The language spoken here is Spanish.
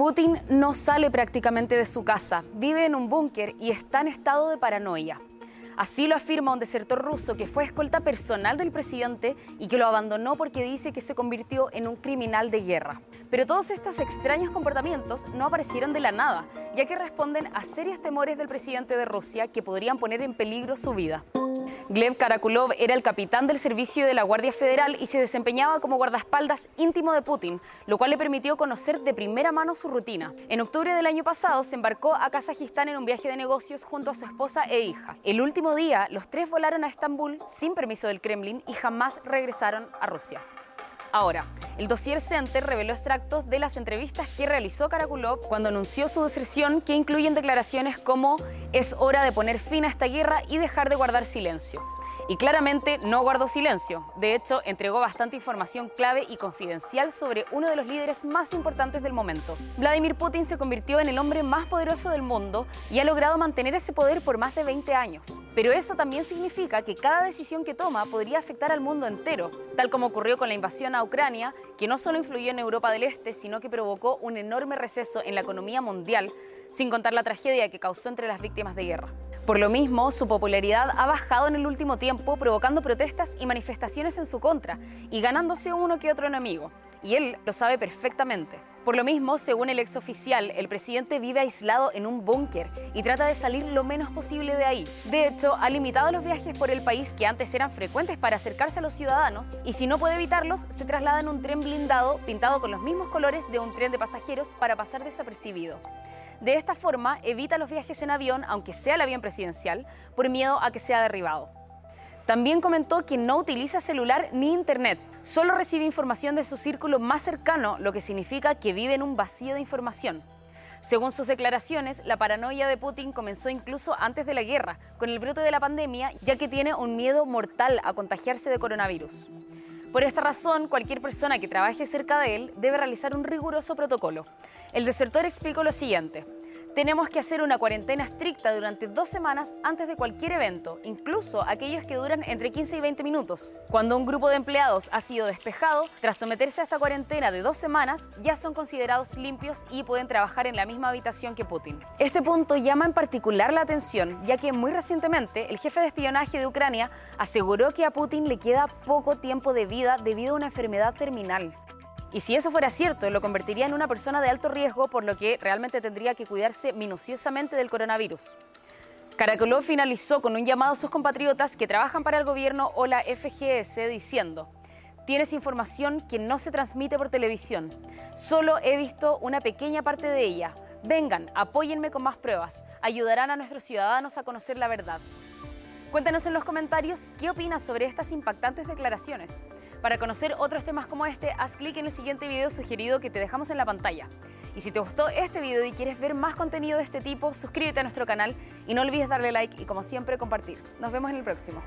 Putin no sale prácticamente de su casa, vive en un búnker y está en estado de paranoia. Así lo afirma un desertor ruso que fue escolta personal del presidente y que lo abandonó porque dice que se convirtió en un criminal de guerra. Pero todos estos extraños comportamientos no aparecieron de la nada, ya que responden a serios temores del presidente de Rusia que podrían poner en peligro su vida. Gleb Karakulov era el capitán del servicio de la Guardia Federal y se desempeñaba como guardaespaldas íntimo de Putin, lo cual le permitió conocer de primera mano su rutina. En octubre del año pasado se embarcó a Kazajistán en un viaje de negocios junto a su esposa e hija. El último día, los tres volaron a Estambul sin permiso del Kremlin y jamás regresaron a Rusia. Ahora, el Dossier Center reveló extractos de las entrevistas que realizó Karakulov cuando anunció su deserción que incluyen declaraciones como es hora de poner fin a esta guerra y dejar de guardar silencio. Y claramente no guardó silencio. De hecho, entregó bastante información clave y confidencial sobre uno de los líderes más importantes del momento. Vladimir Putin se convirtió en el hombre más poderoso del mundo y ha logrado mantener ese poder por más de 20 años. Pero eso también significa que cada decisión que toma podría afectar al mundo entero, tal como ocurrió con la invasión a Ucrania, que no solo influyó en Europa del Este, sino que provocó un enorme receso en la economía mundial, sin contar la tragedia que causó entre las víctimas de guerra. Por lo mismo, su popularidad ha bajado en el último tiempo, provocando protestas y manifestaciones en su contra y ganándose uno que otro enemigo. Y él lo sabe perfectamente. Por lo mismo, según el exoficial, el presidente vive aislado en un búnker y trata de salir lo menos posible de ahí. De hecho, ha limitado los viajes por el país que antes eran frecuentes para acercarse a los ciudadanos y si no puede evitarlos, se traslada en un tren blindado pintado con los mismos colores de un tren de pasajeros para pasar desapercibido. De esta forma, evita los viajes en avión, aunque sea el avión presidencial, por miedo a que sea derribado. También comentó que no utiliza celular ni internet, solo recibe información de su círculo más cercano, lo que significa que vive en un vacío de información. Según sus declaraciones, la paranoia de Putin comenzó incluso antes de la guerra, con el brote de la pandemia, ya que tiene un miedo mortal a contagiarse de coronavirus. Por esta razón, cualquier persona que trabaje cerca de él debe realizar un riguroso protocolo. El desertor explicó lo siguiente. Tenemos que hacer una cuarentena estricta durante dos semanas antes de cualquier evento, incluso aquellos que duran entre 15 y 20 minutos. Cuando un grupo de empleados ha sido despejado, tras someterse a esta cuarentena de dos semanas, ya son considerados limpios y pueden trabajar en la misma habitación que Putin. Este punto llama en particular la atención, ya que muy recientemente el jefe de espionaje de Ucrania aseguró que a Putin le queda poco tiempo de vida debido a una enfermedad terminal. Y si eso fuera cierto, lo convertiría en una persona de alto riesgo, por lo que realmente tendría que cuidarse minuciosamente del coronavirus. Caracolov finalizó con un llamado a sus compatriotas que trabajan para el gobierno o la FGS diciendo, tienes información que no se transmite por televisión. Solo he visto una pequeña parte de ella. Vengan, apóyenme con más pruebas. Ayudarán a nuestros ciudadanos a conocer la verdad. Cuéntanos en los comentarios qué opinas sobre estas impactantes declaraciones. Para conocer otros temas como este, haz clic en el siguiente video sugerido que te dejamos en la pantalla. Y si te gustó este video y quieres ver más contenido de este tipo, suscríbete a nuestro canal y no olvides darle like y como siempre compartir. Nos vemos en el próximo.